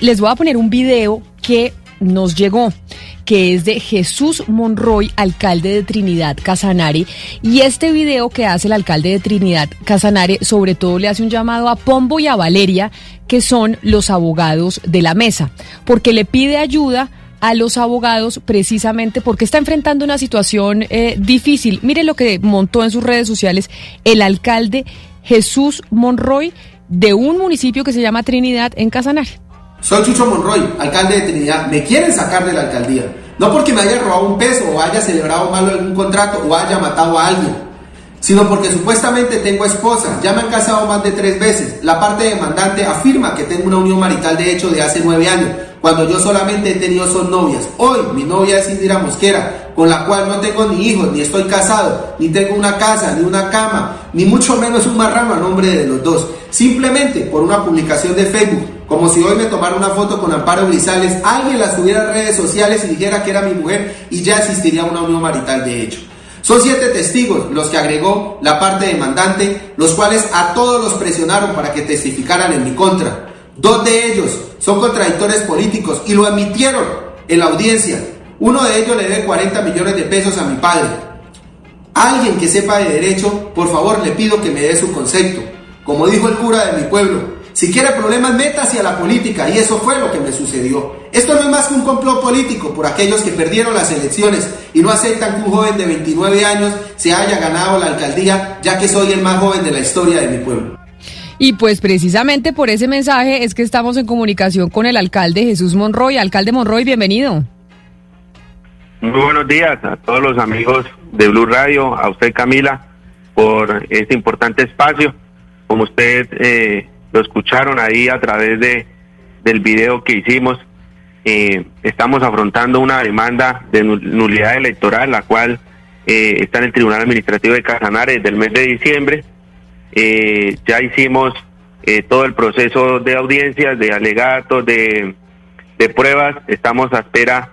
Les voy a poner un video que nos llegó, que es de Jesús Monroy, alcalde de Trinidad Casanare. Y este video que hace el alcalde de Trinidad Casanare, sobre todo le hace un llamado a Pombo y a Valeria, que son los abogados de la mesa, porque le pide ayuda a los abogados precisamente porque está enfrentando una situación eh, difícil. Mire lo que montó en sus redes sociales el alcalde Jesús Monroy de un municipio que se llama Trinidad en Casanare. Soy Chucho Monroy, alcalde de Trinidad. Me quieren sacar de la alcaldía. No porque me haya robado un peso o haya celebrado mal algún contrato o haya matado a alguien, sino porque supuestamente tengo esposa. Ya me han casado más de tres veces. La parte demandante afirma que tengo una unión marital de hecho de hace nueve años, cuando yo solamente he tenido son novias. Hoy mi novia es Indira Mosquera, con la cual no tengo ni hijos, ni estoy casado, ni tengo una casa, ni una cama, ni mucho menos un marrano a nombre de los dos. Simplemente por una publicación de Facebook como si hoy me tomara una foto con Amparo Grisales, alguien la subiera a redes sociales y dijera que era mi mujer y ya existiría una unión marital de hecho. Son siete testigos los que agregó la parte demandante, los cuales a todos los presionaron para que testificaran en mi contra. Dos de ellos son contradictores políticos y lo admitieron en la audiencia. Uno de ellos le debe 40 millones de pesos a mi padre. Alguien que sepa de derecho, por favor le pido que me dé su concepto. Como dijo el cura de mi pueblo, si quiere problemas, métase a la política. Y eso fue lo que me sucedió. Esto no es más que un complot político por aquellos que perdieron las elecciones y no aceptan que un joven de 29 años se haya ganado la alcaldía, ya que soy el más joven de la historia de mi pueblo. Y pues precisamente por ese mensaje es que estamos en comunicación con el alcalde Jesús Monroy. Alcalde Monroy, bienvenido. Muy buenos días a todos los amigos de Blue Radio, a usted Camila, por este importante espacio. Como usted eh, lo escucharon ahí a través de del video que hicimos. Eh, estamos afrontando una demanda de nulidad electoral, la cual eh, está en el Tribunal Administrativo de Casanare desde el mes de diciembre. Eh, ya hicimos todo el proceso de audiencias, de alegatos, de, de pruebas. Estamos a espera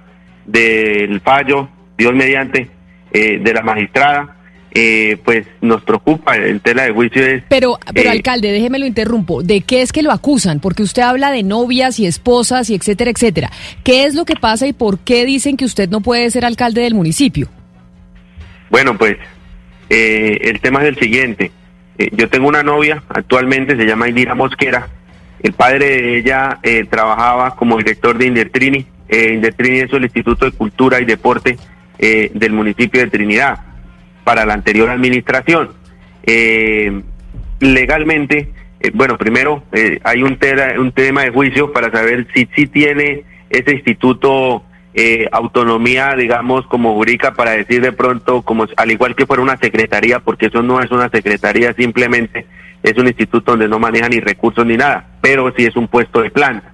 del fallo, Dios mediante, de la magistrada. Eh, pues nos preocupa en tela de juicio es... Pero, pero eh, alcalde, déjeme lo interrumpo, ¿de qué es que lo acusan? Porque usted habla de novias y esposas y etcétera, etcétera. ¿Qué es lo que pasa y por qué dicen que usted no puede ser alcalde del municipio? Bueno, pues eh, el tema es el siguiente. yo tengo una novia, actualmente se llama Indira Mosquera. El padre de ella trabajaba como director de Indertrini. Indertrini es el Instituto de Cultura y Deporte del municipio de Trinidad para la anterior administración. Eh, legalmente, eh, bueno, primero eh, hay un, tema de juicio para saber si, si tiene ese instituto autonomía, digamos, como jurídica para decir de pronto, como al igual que fuera una secretaría, porque eso no es una secretaría, simplemente es un instituto donde no maneja ni recursos ni nada, pero sí es un puesto de planta.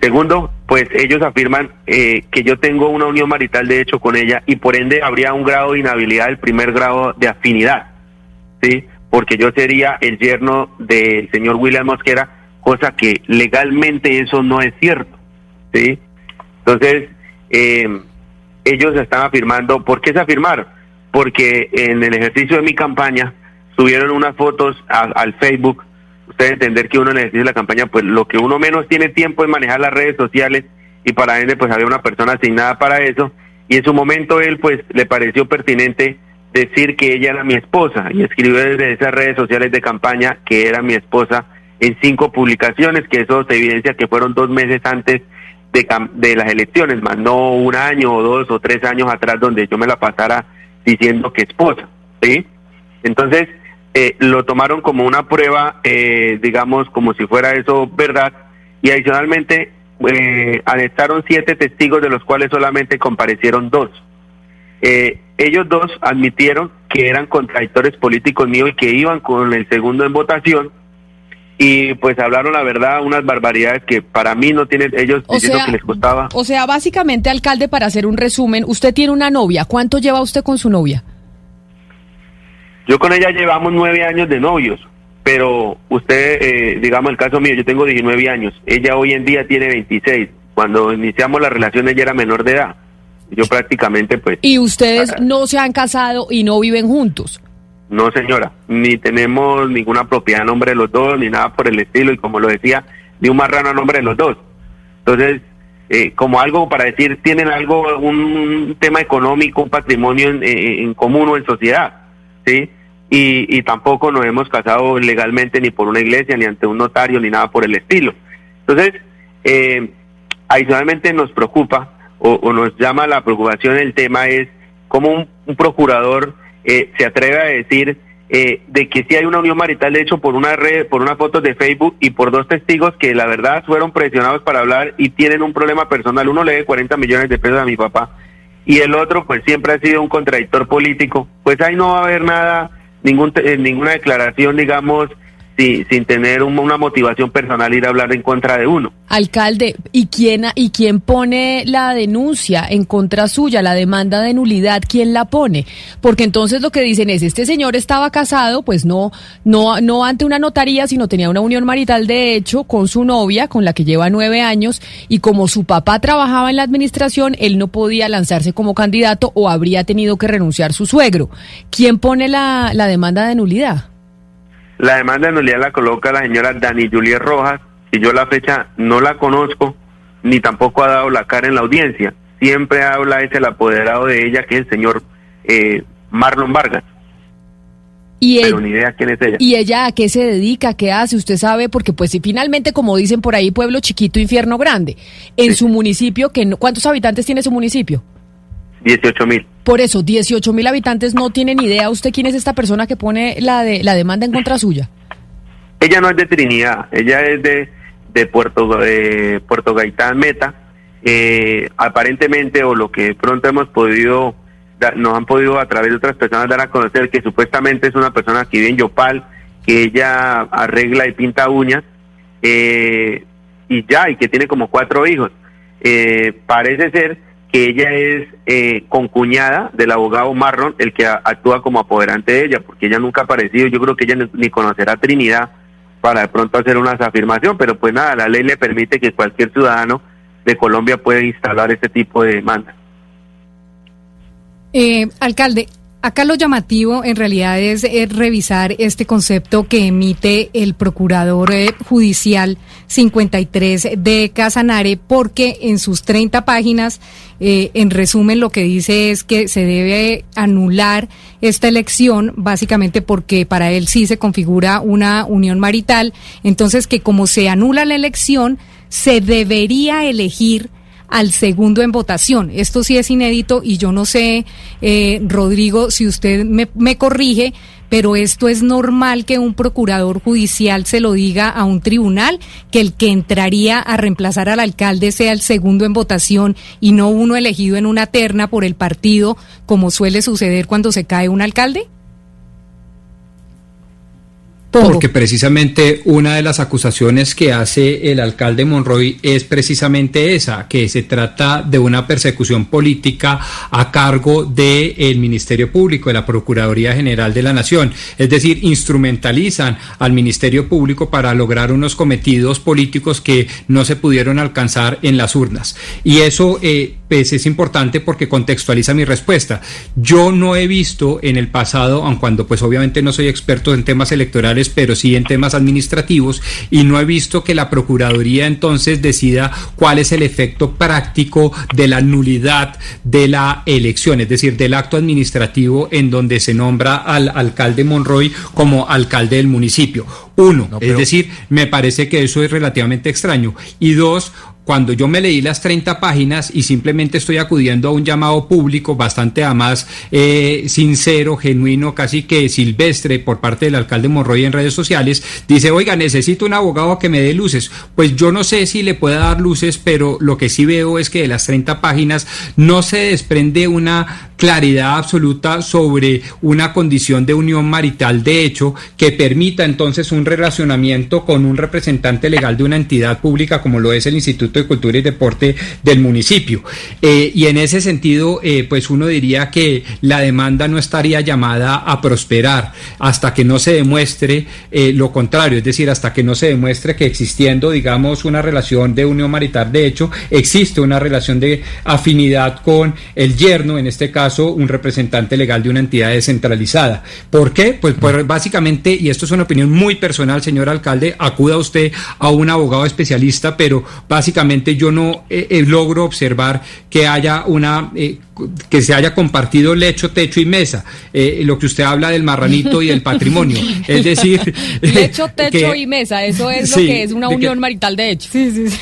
Segundo, pues ellos afirman eh, que yo tengo una unión marital de hecho con ella y por ende habría un grado de inhabilidad del primer grado de afinidad, ¿sí? Porque yo sería el yerno del señor William Mosquera, cosa que legalmente eso no es cierto, ¿sí? Entonces, eh, ellos están afirmando, ¿por qué se afirmaron? Porque en el ejercicio de mi campaña subieron unas fotos al Facebook usted entender que uno necesita la campaña, pues lo que uno menos tiene tiempo es manejar las redes sociales y para ende pues había una persona asignada para eso y en su momento él pues le pareció pertinente decir que ella era mi esposa y escribió desde esas redes sociales de campaña que era mi esposa en cinco publicaciones, que eso se evidencia que fueron dos meses antes de, de las elecciones, más no un año o dos o tres años atrás donde yo me la pasara diciendo que esposa, ¿sí? Entonces, eh, lo tomaron como una prueba, eh, digamos, como si fuera eso verdad, y adicionalmente eh, anexaron siete testigos, de los cuales solamente comparecieron dos. Eh, ellos dos admitieron que eran contradictores políticos míos y que iban con el segundo en votación, y pues hablaron la verdad, unas barbaridades que para mí no tienen ellos diciendo que les costaba. O sea, básicamente, alcalde, para hacer un resumen, usted tiene una novia, ¿cuánto lleva usted con su novia? Yo con ella llevamos nueve años de novios, pero usted, eh, digamos el caso mío, yo tengo 19 años, ella hoy en día tiene 26. Cuando iniciamos la relación ella era menor de edad. Yo prácticamente pues... ¿Y ustedes ah, no se han casado y no viven juntos? No, señora, ni tenemos ninguna propiedad a nombre de los dos, ni nada por el estilo, y como lo decía, ni un marrano a nombre de los dos. Entonces, eh, como algo para decir, tienen algo, un tema económico, un patrimonio en, común o en sociedad, ¿sí? Y, y, tampoco nos hemos casado legalmente ni por una iglesia, ni ante un notario, ni nada por el estilo. Entonces, eh, adicionalmente nos preocupa o, nos llama la preocupación el tema es cómo un, procurador eh, se atreve a decir eh, de que si hay una unión marital de hecho por una red, por una foto de Facebook y por dos testigos que la verdad fueron presionados para hablar y tienen un problema personal. Uno le debe 40 millones de pesos a mi papá y el otro pues siempre ha sido un contradictor político. Pues ahí no va a haber nada, ningún, eh, ninguna declaración digamos sin tener una motivación personal ir a hablar en contra de uno. Alcalde, ¿y quién, ¿y quién pone la denuncia en contra suya, la demanda de nulidad? ¿Quién la pone? Porque entonces lo que dicen es, este señor estaba casado, pues no, no, no ante una notaría, sino tenía una unión marital de hecho con su novia, con la que lleva nueve años, y como su papá trabajaba en la administración, él no podía lanzarse como candidato o habría tenido que renunciar su suegro. ¿Quién pone la, la demanda de nulidad? La demanda de nulidad la coloca la señora Dani Juliet Rojas, y yo la fecha no la conozco, ni tampoco ha dado la cara en la audiencia. Siempre habla es el apoderado de ella, que es el señor eh, Marlon Vargas. Y Pero ni idea quién es ella. ¿Y ella a qué se dedica? ¿Qué hace? Usted sabe, porque pues si finalmente, como dicen por ahí, pueblo chiquito, infierno grande. En su municipio, que ¿cuántos habitantes tiene su municipio? 18 mil. Por eso, 18 mil habitantes no tienen idea usted quién es esta persona que pone la, de, la demanda en contra suya. Ella no es de Trinidad, ella es de, de Puerto, Puerto Gaitán Meta. Eh, aparentemente, o lo que pronto hemos podido, nos han podido a través de otras personas dar a conocer que supuestamente es una persona que vive en Yopal, que ella arregla y pinta uñas, eh, y ya, y que tiene como cuatro hijos. Eh, parece ser que ella es eh, concuñada del abogado Marron, el que actúa como apoderante de ella, porque ella nunca ha aparecido, yo creo que ella ni conocerá Trinidad para de pronto hacer una afirmación, pero pues nada, la ley le permite que cualquier ciudadano de Colombia pueda instalar este tipo de demanda. Eh, alcalde, Acá lo llamativo en realidad es, revisar este concepto que emite el procurador eh, judicial 53 de Casanare porque en sus 30 páginas, eh, en resumen, lo que dice es que se debe anular esta elección básicamente porque para él sí se configura una unión marital. Entonces que como se anula la elección, se debería elegir al segundo en votación. Esto sí es inédito y yo no sé, eh, Rodrigo, si usted me, me corrige, pero esto es normal que un procurador judicial se lo diga a un tribunal, que el que entraría a reemplazar al alcalde sea el segundo en votación y no uno elegido en una terna por el partido, como suele suceder cuando se cae un alcalde. Porque precisamente una de las acusaciones que hace el alcalde Monroy es precisamente esa, que se trata de una persecución política a cargo del Ministerio Público, de la Procuraduría General de la Nación. Es decir, instrumentalizan al Ministerio Público para lograr unos cometidos políticos que no se pudieron alcanzar en las urnas. Y eso eh, pues, es importante porque contextualiza mi respuesta. Yo no he visto en el pasado, aun cuando pues obviamente no soy experto en temas electorales, pero sí en temas administrativos, y no he visto que la Procuraduría entonces decida cuál es el efecto práctico de la nulidad de la elección, es decir, del acto administrativo en donde se nombra al alcalde Monroy como alcalde del municipio. Uno, es decir, me parece que eso es relativamente extraño. Y dos, cuando yo me leí las 30 páginas y simplemente estoy acudiendo a un llamado público bastante además eh, sincero, genuino, casi que silvestre por parte del alcalde Monroy en redes sociales, dice, oiga, necesito un abogado que me dé luces. Pues yo no sé si le pueda dar luces, pero lo que sí veo es que de las 30 páginas no se desprende una claridad absoluta sobre una condición de unión marital de hecho que permita entonces un relacionamiento con un representante legal de una entidad pública como lo es el Instituto de Cultura y Deporte del municipio. Eh, y en ese sentido, eh, pues uno diría que la demanda no estaría llamada a prosperar hasta que no se demuestre eh, lo contrario, es decir, hasta que no se demuestre que existiendo, digamos, una relación de unión marital de hecho, existe una relación de afinidad con el yerno, en este caso, un representante legal de una entidad descentralizada. ¿Por qué? Pues, pues, básicamente, y esto es una opinión muy personal, señor alcalde, acuda usted a un abogado especialista, pero básicamente prácticamente yo no logro observar que haya una que se haya compartido lecho, techo y mesa, eh, lo que usted habla del marranito y del patrimonio. Es decir, lecho, techo y mesa, eso es lo que es una unión marital de hecho.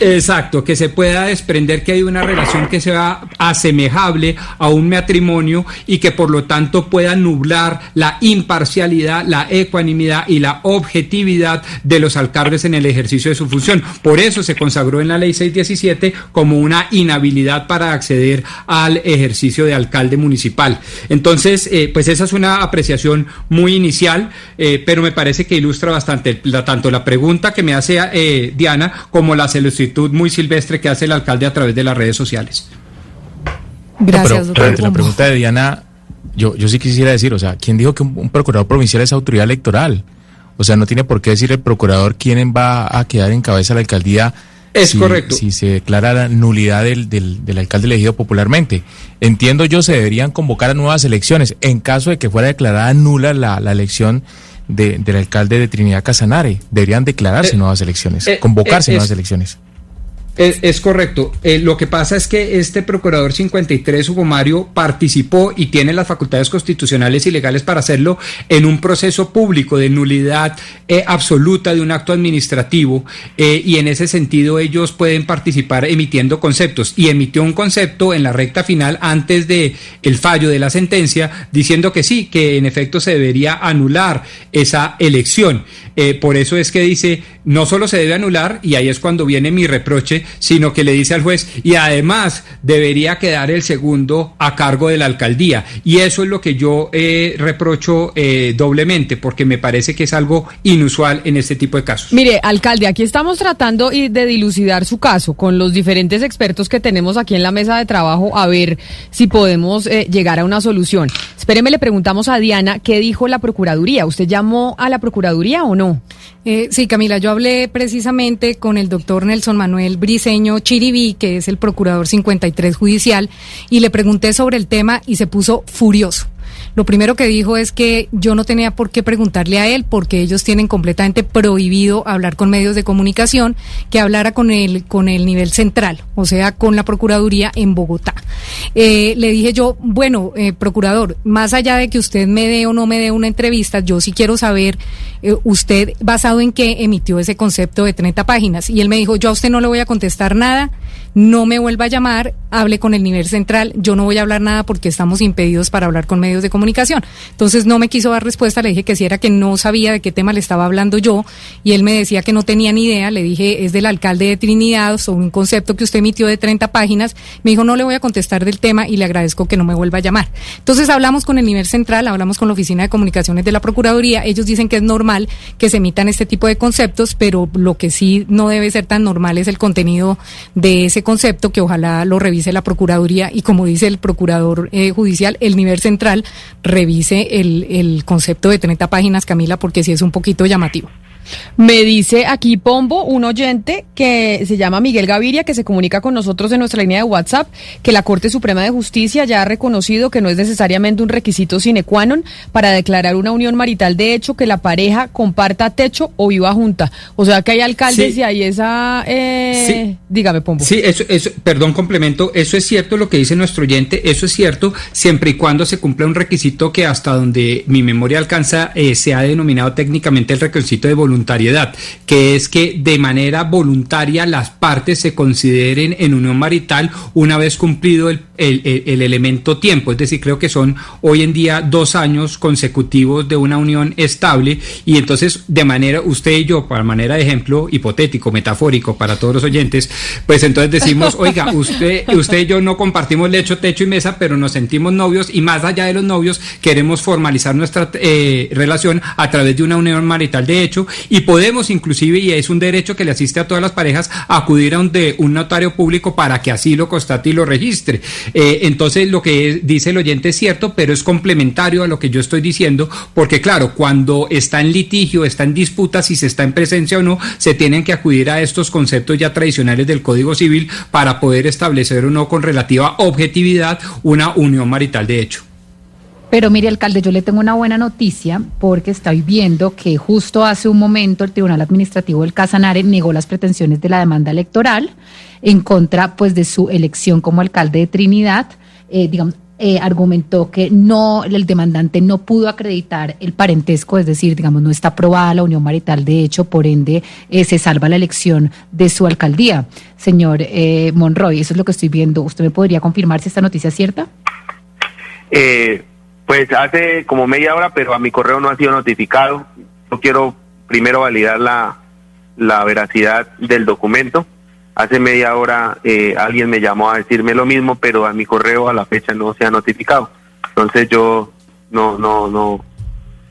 exacto, que se pueda desprender que hay una relación que sea asemejable a un matrimonio y que por lo tanto pueda nublar la imparcialidad, la ecuanimidad y la objetividad de los alcaldes en el ejercicio de su función. Por eso se consagró en la ley 617 como una inhabilidad para acceder al ejercicio de alcalde municipal. Entonces, eh, pues esa es una apreciación muy inicial, eh, pero me parece que ilustra bastante la, tanto la pregunta que me hace eh, Diana como la solicitud muy silvestre que hace el alcalde a través de las redes sociales. Gracias, doctor. la pregunta de Diana, yo, yo sí quisiera decir, o sea, ¿quién dijo que un procurador provincial es autoridad electoral? O sea, no tiene por qué decir el procurador quién va a quedar en cabeza de la alcaldía es correcto. Si se declara la nulidad del, del, alcalde elegido popularmente. Entiendo yo, se deberían convocar a nuevas elecciones. En caso de que fuera declarada nula la, la elección de, del alcalde de Trinidad Casanare, deberían declararse eh, nuevas elecciones, eh, convocarse eh, nuevas elecciones. Es, correcto. Eh, lo que pasa es que este procurador 53, Hugo Mario, participó y tiene las facultades constitucionales y legales para hacerlo en un proceso público de nulidad eh, absoluta de un acto administrativo eh, y en ese sentido ellos pueden participar emitiendo conceptos y emitió un concepto en la recta final antes de el fallo de la sentencia diciendo que sí, que en efecto se debería anular esa elección. Por eso es que dice no solo se debe anular y ahí es cuando viene mi reproche sino que le dice al juez, y además debería quedar el segundo a cargo de la alcaldía. Y eso es lo que yo eh, reprocho eh, doblemente, porque me parece que es algo inusual en este tipo de casos. Mire, alcalde, aquí estamos tratando de dilucidar su caso con los diferentes expertos que tenemos aquí en la mesa de trabajo a ver si podemos eh, llegar a una solución. Espéreme, le preguntamos a Diana qué dijo la Procuraduría. ¿Usted llamó a la Procuraduría o no? Sí, Camila, yo hablé precisamente con el doctor Nelson Manuel Brice Señor Chiribí, que es el procurador 53 judicial, y le pregunté sobre el tema y se puso furioso. Lo primero que dijo es que yo no tenía por qué preguntarle a él porque ellos tienen completamente prohibido hablar con medios de comunicación, que hablara con el, con el nivel central, o sea, con la Procuraduría en Bogotá. Eh, le dije yo, bueno, eh, procurador, más allá de que usted me dé o no me dé una entrevista, yo sí quiero saber eh, usted basado en qué emitió ese concepto de 30 páginas. Y él me dijo, yo a usted no le voy a contestar nada, no me vuelva a llamar, hable con el nivel central, yo no voy a hablar nada porque estamos impedidos para hablar con medios de comunicación. Entonces no me quiso dar respuesta, le dije que si era que no sabía de qué tema le estaba hablando yo y él me decía que no tenía ni idea, le dije es del alcalde de Trinidad sobre un concepto que usted emitió de 30 páginas, me dijo no le voy a contestar del tema y le agradezco que no me vuelva a llamar. Entonces hablamos con el nivel central, hablamos con la Oficina de Comunicaciones de la Procuraduría, ellos dicen que es normal que se emitan este tipo de conceptos, pero lo que sí no debe ser tan normal es el contenido de ese concepto que ojalá lo revise la Procuraduría y como dice el Procurador eh, Judicial, el nivel central revise el, el concepto de 30 páginas, Camila, porque sí es un poquito llamativo. Me dice aquí Pombo, un oyente que se llama Miguel Gaviria, que se comunica con nosotros en nuestra línea de WhatsApp, que la Corte Suprema de Justicia ya ha reconocido que no es necesariamente un requisito sine qua non para declarar una unión marital de hecho que la pareja comparta techo o viva junta. O sea que hay alcaldes y hay esa... Eh... Dígame, Pombo. Sí, eso, eso, perdón, complemento, eso es cierto lo que dice nuestro oyente, eso es cierto siempre y cuando se cumpla un requisito que hasta donde mi memoria alcanza eh, se ha denominado técnicamente el requisito de voluntad voluntariedad, que es que de manera voluntaria las partes se consideren en unión marital una vez cumplido el, el, elemento tiempo. Es decir, creo que son hoy en día dos años consecutivos de una unión estable y entonces de manera, usted y yo, para manera de ejemplo hipotético, metafórico para todos los oyentes, pues entonces decimos, oiga, usted, usted y yo no compartimos lecho, techo y mesa, pero nos sentimos novios y más allá de los novios queremos formalizar nuestra eh, relación a través de una unión marital de hecho y podemos inclusive, y es un derecho que le asiste a todas las parejas, acudir a un, un notario público para que así lo constate y lo registre. Eh, entonces lo que dice el oyente es cierto, pero es complementario a lo que yo estoy diciendo, porque claro, cuando está en litigio, está en disputa, si se está en presencia o no, se tienen que acudir a estos conceptos ya tradicionales del Código Civil para poder establecer o no con relativa objetividad una unión marital de hecho. Pero mire, alcalde, yo le tengo una buena noticia porque estoy viendo que justo hace un momento el Tribunal Administrativo del Casanare negó las pretensiones de la demanda electoral en contra pues de su elección como alcalde de Trinidad. Eh, digamos, eh, argumentó que no, el demandante no pudo acreditar el parentesco, es decir, digamos, no está aprobada la unión marital, de hecho, por ende, eh, se salva la elección de su alcaldía. Señor eh, Monroy, eso es lo que estoy viendo. ¿Usted me podría confirmar si esta noticia es cierta? Pues hace como media hora, pero a mi correo no ha sido notificado. Yo quiero primero validar la, la veracidad del documento Hace media hora eh, alguien me llamó a decirme lo mismo, pero a mi correo a la fecha no se ha notificado. Entonces yo no, no, no.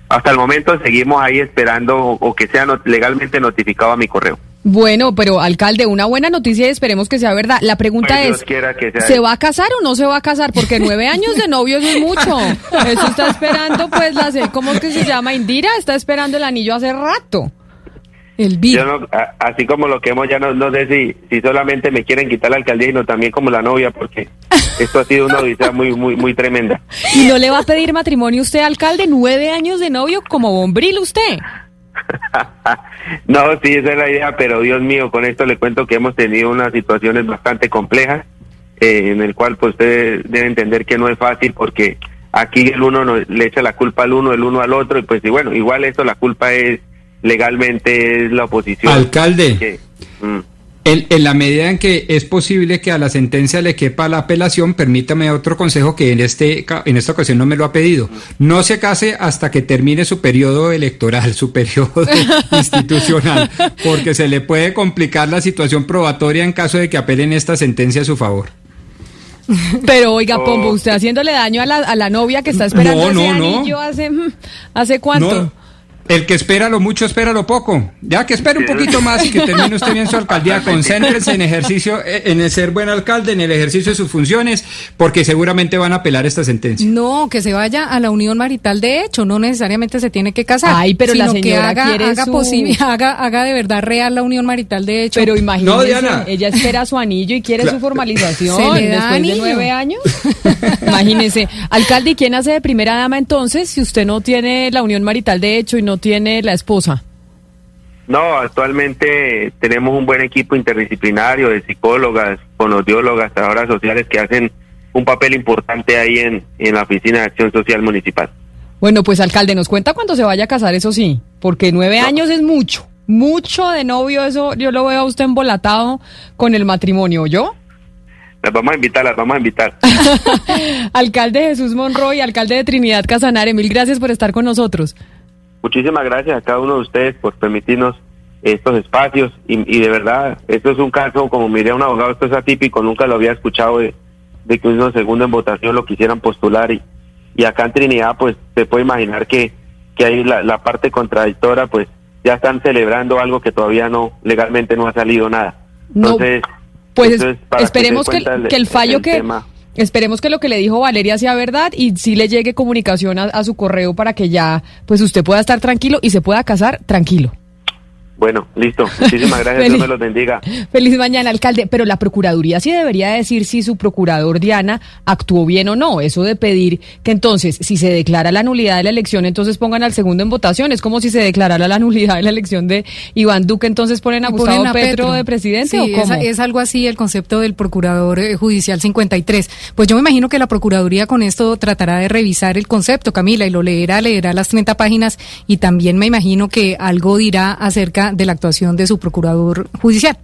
Hasta el momento seguimos ahí esperando o, que sea legalmente notificado a mi correo. Bueno, pero alcalde, una buena noticia y esperemos que sea verdad. La pregunta pues es, ¿se va a casar o no se va a casar? Porque nueve años de novios es mucho. Eso está esperando, pues, la, ¿cómo es que se llama? Indira está esperando el anillo hace rato. El así como lo que hemos ya no, no sé si, si solamente me quieren quitar la alcaldía, sino también como la novia, porque esto ha sido una odisea muy, muy, muy tremenda. ¿Y no le va a pedir matrimonio usted, alcalde? ¿Nueve años de novio como bombril usted? no, sí, esa es la idea, pero Dios mío, con esto le cuento que hemos tenido unas situaciones bastante complejas, eh, en el cual pues usted debe entender que no es fácil porque aquí el uno le echa la culpa al uno, el uno al otro, y pues y bueno, igual eso la culpa es legalmente es la oposición. Alcalde. Mm. En, la medida en que es posible que a la sentencia le quepa la apelación, permítame otro consejo que en, este, en esta ocasión no me lo ha pedido. No se case hasta que termine su periodo electoral, su periodo institucional, porque se le puede complicar la situación probatoria en caso de que apelen esta sentencia a su favor. Pero oiga, Pombo, usted haciéndole daño a la, a la novia que está esperando ese anillo hace, ¿hace cuánto? El que espera lo mucho, espera lo poco. Ya que espere un poquito más y que termine usted bien su alcaldía, concéntrese en ejercicio, eh, en el ser buen alcalde, en el ejercicio de sus funciones, porque seguramente van a apelar esta sentencia. No, que se vaya a la unión marital de hecho, no necesariamente se tiene que casar. Ay, pero la señora que haga, quiere haga posible, haga, haga de verdad real la unión marital de hecho. Pero imagínese, ella espera su anillo y quiere su formalización después de nueve años. imagínese, alcalde, ¿y quién hace de primera dama entonces si usted no tiene la unión marital de hecho y no tiene la esposa? No, actualmente tenemos un buen equipo interdisciplinario de psicólogas, fonodiólogas, trabajadoras sociales que hacen un papel importante ahí en, en la Oficina de Acción Social Municipal. Bueno, pues alcalde, nos cuenta cuando se vaya a casar, eso sí, porque nueve años es mucho, mucho de novio, eso yo lo veo a usted embolatado con el matrimonio, ¿yo? Las vamos a invitar, las vamos a invitar. alcalde Jesús Monroy, alcalde de Trinidad Casanare, mil gracias por estar con nosotros. Muchísimas gracias a cada uno de ustedes por permitirnos estos espacios y, de verdad, esto es un caso, como miré a un abogado, esto es atípico, nunca lo había escuchado de, que uno segundo en votación lo quisieran postular y, y acá en Trinidad pues se puede imaginar que, que hay la, parte contradictora pues ya están celebrando algo que todavía no, legalmente no ha salido nada. Entonces, pues esperemos que, el fallo que... Esperemos que lo que le dijo Valeria sea verdad y si le llegue comunicación a, su correo para que ya pues usted pueda estar tranquilo y se pueda casar tranquilo. Bueno, listo. Muchísimas gracias. Dios me los bendiga. Feliz mañana, alcalde. Pero la Procuraduría sí debería decir si su procurador Diana actuó bien o no. Eso de pedir que entonces, si se declara la nulidad de la elección, entonces pongan al segundo en votación. Es como si se declarara la nulidad de la elección de Iván Duque, entonces ponen a Gustavo Petro, de presidente. Sí, Es, algo así el concepto del procurador eh, judicial 53. Pues yo me imagino que la Procuraduría con esto tratará de revisar el concepto, Camila, y lo leerá, leerá las 30 páginas y también me imagino que algo dirá de la actuación de su procurador judicial.